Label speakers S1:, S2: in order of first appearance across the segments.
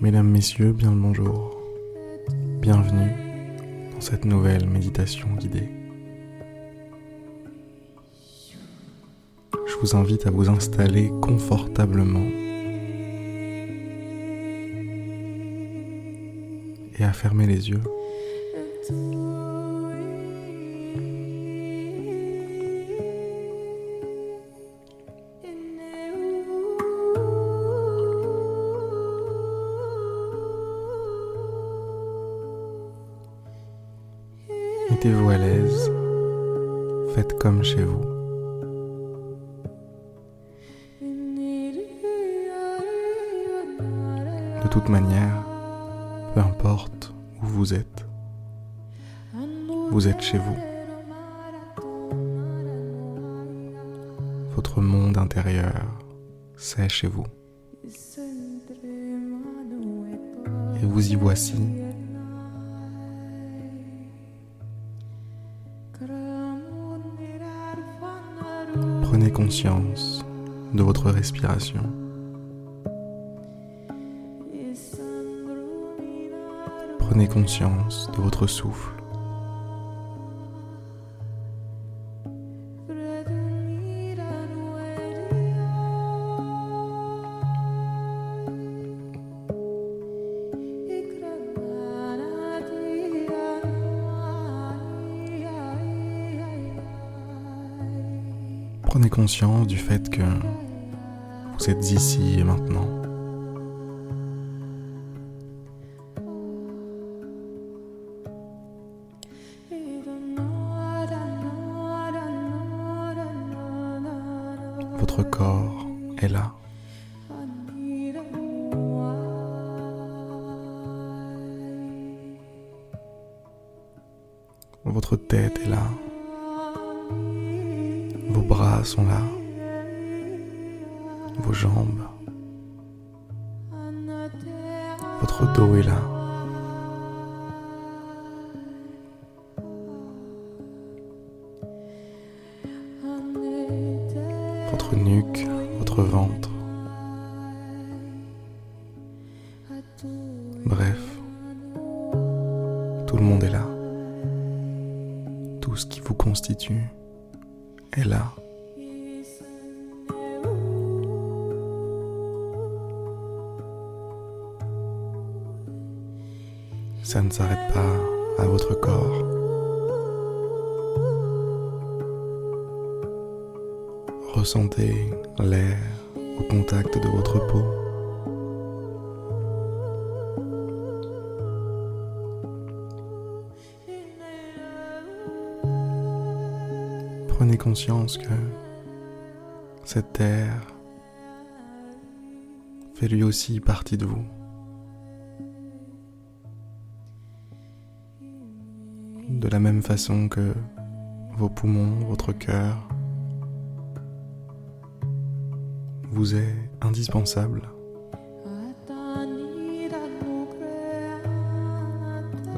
S1: Mesdames, Messieurs, bien le bonjour. Bienvenue dans cette nouvelle méditation guidée. Je vous invite à vous installer confortablement et à fermer les yeux. Toute manière, peu importe où vous êtes, vous êtes chez vous. Votre monde intérieur, c'est chez vous. Et vous y voici Prenez conscience de votre respiration. Prenez conscience de votre souffle. Prenez conscience du fait que vous êtes ici et maintenant. Votre tête est là. Vos bras sont là. Vos jambes. Votre dos est là. Votre nuque, votre ventre. Constitue est là. Ça ne s'arrête pas à votre corps. Ressentez l'air au contact de votre peau. Conscience que cette terre fait lui aussi partie de vous. De la même façon que vos poumons, votre cœur vous est indispensable.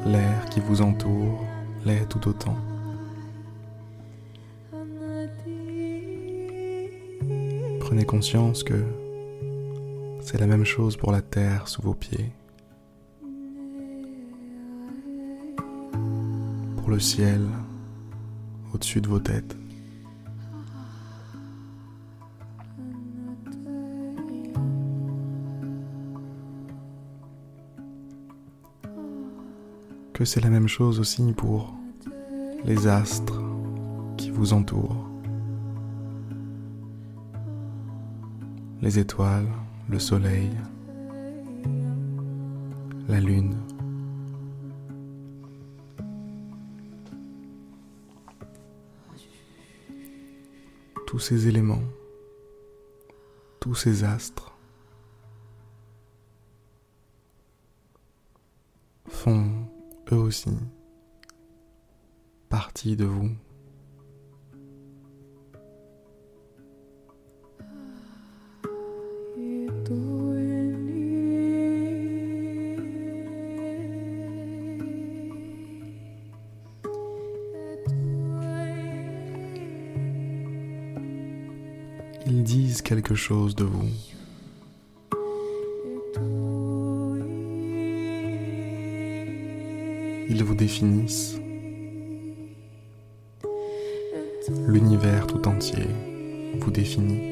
S1: L'air qui vous entoure l'est tout autant. Prenez conscience que c'est la même chose pour la terre sous vos pieds, pour le ciel au-dessus de vos têtes. Que c'est la même chose aussi pour les astres qui vous entourent. Les étoiles, le soleil, la lune. Tous ces éléments, tous ces astres font eux aussi partie de vous. chose de vous. Ils vous définissent l'univers tout entier vous définit.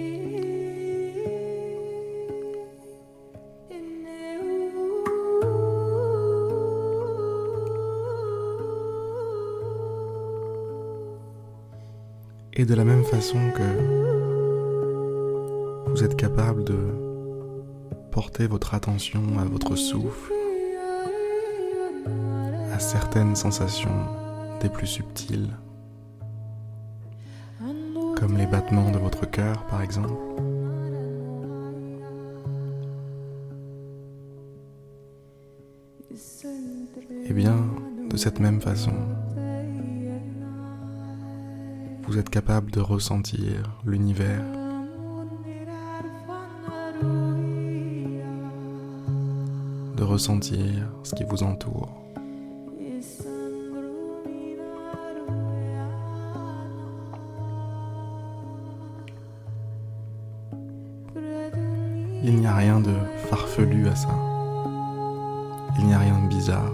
S1: Et de la même façon que vous êtes capable de porter votre attention à votre souffle, à certaines sensations des plus subtiles, comme les battements de votre cœur par exemple. Eh bien, de cette même façon, vous êtes capable de ressentir l'univers. Ressentir ce qui vous entoure. Il n'y a rien de farfelu à ça. Il n'y a rien de bizarre.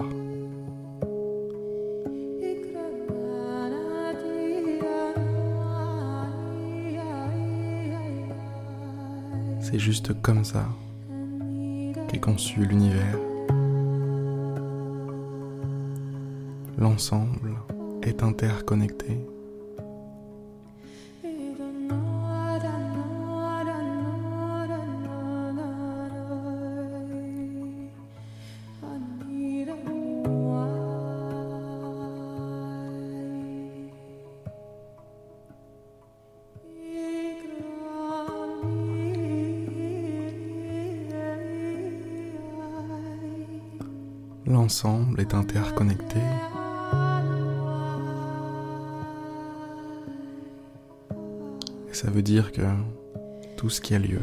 S1: C'est juste comme ça conçu l'univers. L'ensemble est interconnecté. L'ensemble est interconnecté. Et ça veut dire que tout ce qui a lieu,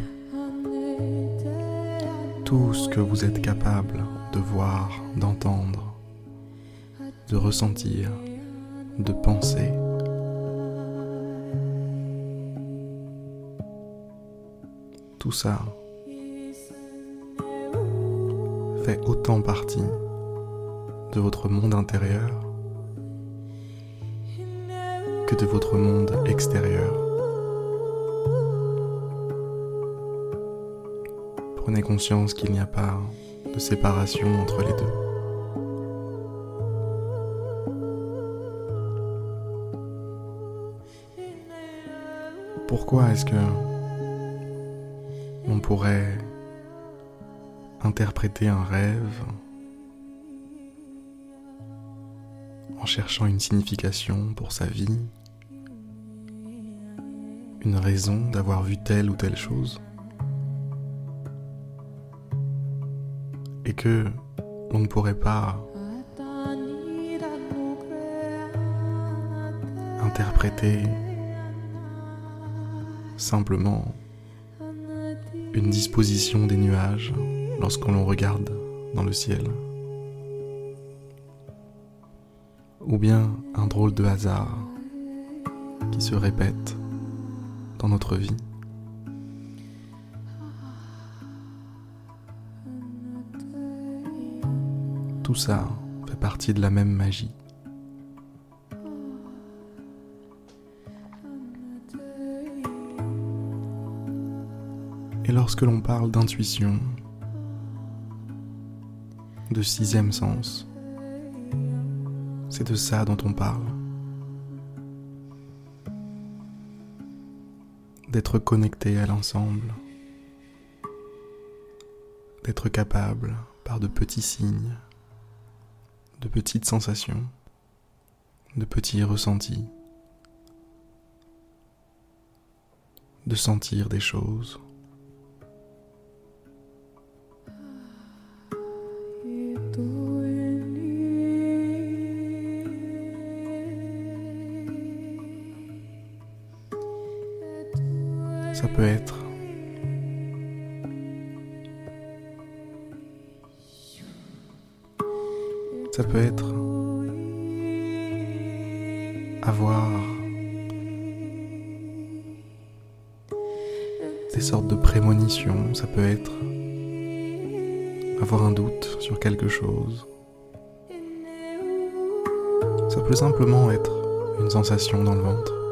S1: tout ce que vous êtes capable de voir, d'entendre, de ressentir, de penser, tout ça fait autant partie de votre monde intérieur que de votre monde extérieur. Prenez conscience qu'il n'y a pas de séparation entre les deux. Pourquoi est-ce que on pourrait interpréter un rêve en cherchant une signification pour sa vie, une raison d'avoir vu telle ou telle chose, et que on ne pourrait pas interpréter simplement une disposition des nuages lorsqu'on regarde dans le ciel ou bien un drôle de hasard qui se répète dans notre vie. Tout ça fait partie de la même magie. Et lorsque l'on parle d'intuition, de sixième sens, c'est de ça dont on parle. D'être connecté à l'ensemble. D'être capable, par de petits signes, de petites sensations, de petits ressentis, de sentir des choses. Ça peut être. Ça peut être. Avoir. Des sortes de prémonitions, ça peut être. Avoir un doute sur quelque chose, Ça peut simplement être une sensation dans le ventre.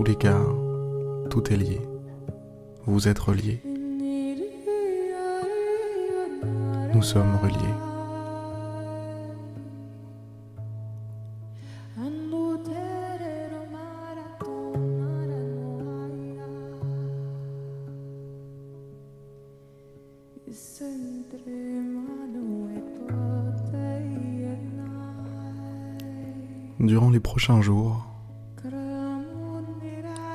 S1: Tous les cas, tout est lié. Vous êtes reliés. Nous sommes reliés. Durant les prochains jours,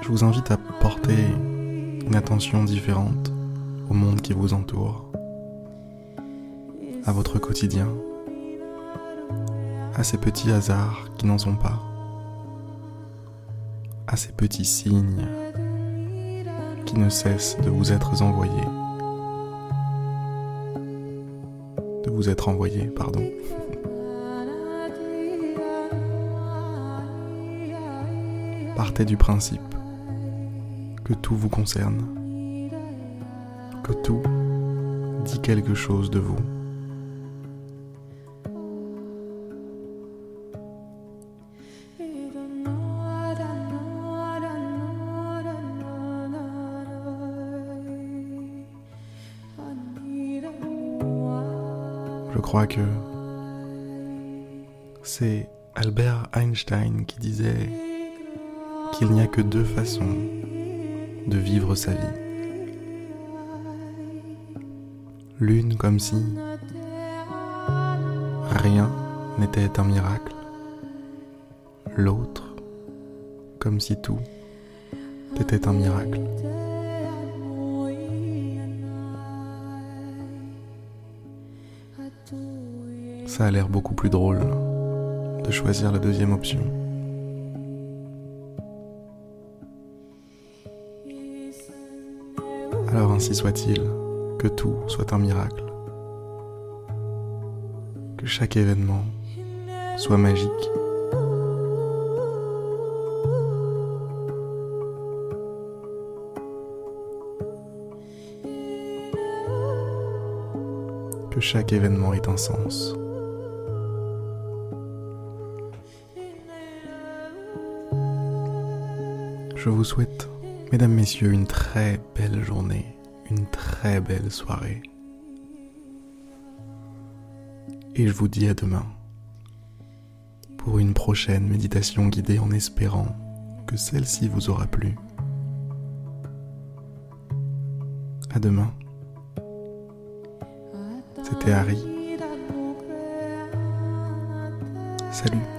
S1: je vous invite à porter une attention différente au monde qui vous entoure, à votre quotidien, à ces petits hasards qui n'en sont pas, à ces petits signes qui ne cessent de vous être envoyés, de vous être envoyés, pardon. Partez du principe que tout vous concerne, que tout dit quelque chose de vous. Je crois que c'est Albert Einstein qui disait qu'il n'y a que deux façons de vivre sa vie. L'une comme si rien n'était un miracle, l'autre comme si tout était un miracle. Ça a l'air beaucoup plus drôle de choisir la deuxième option. Alors ainsi soit-il, que tout soit un miracle, que chaque événement soit magique. Que chaque événement ait un sens. Je vous souhaite Mesdames, Messieurs, une très belle journée, une très belle soirée. Et je vous dis à demain pour une prochaine méditation guidée en espérant que celle-ci vous aura plu. À demain. C'était Harry. Salut.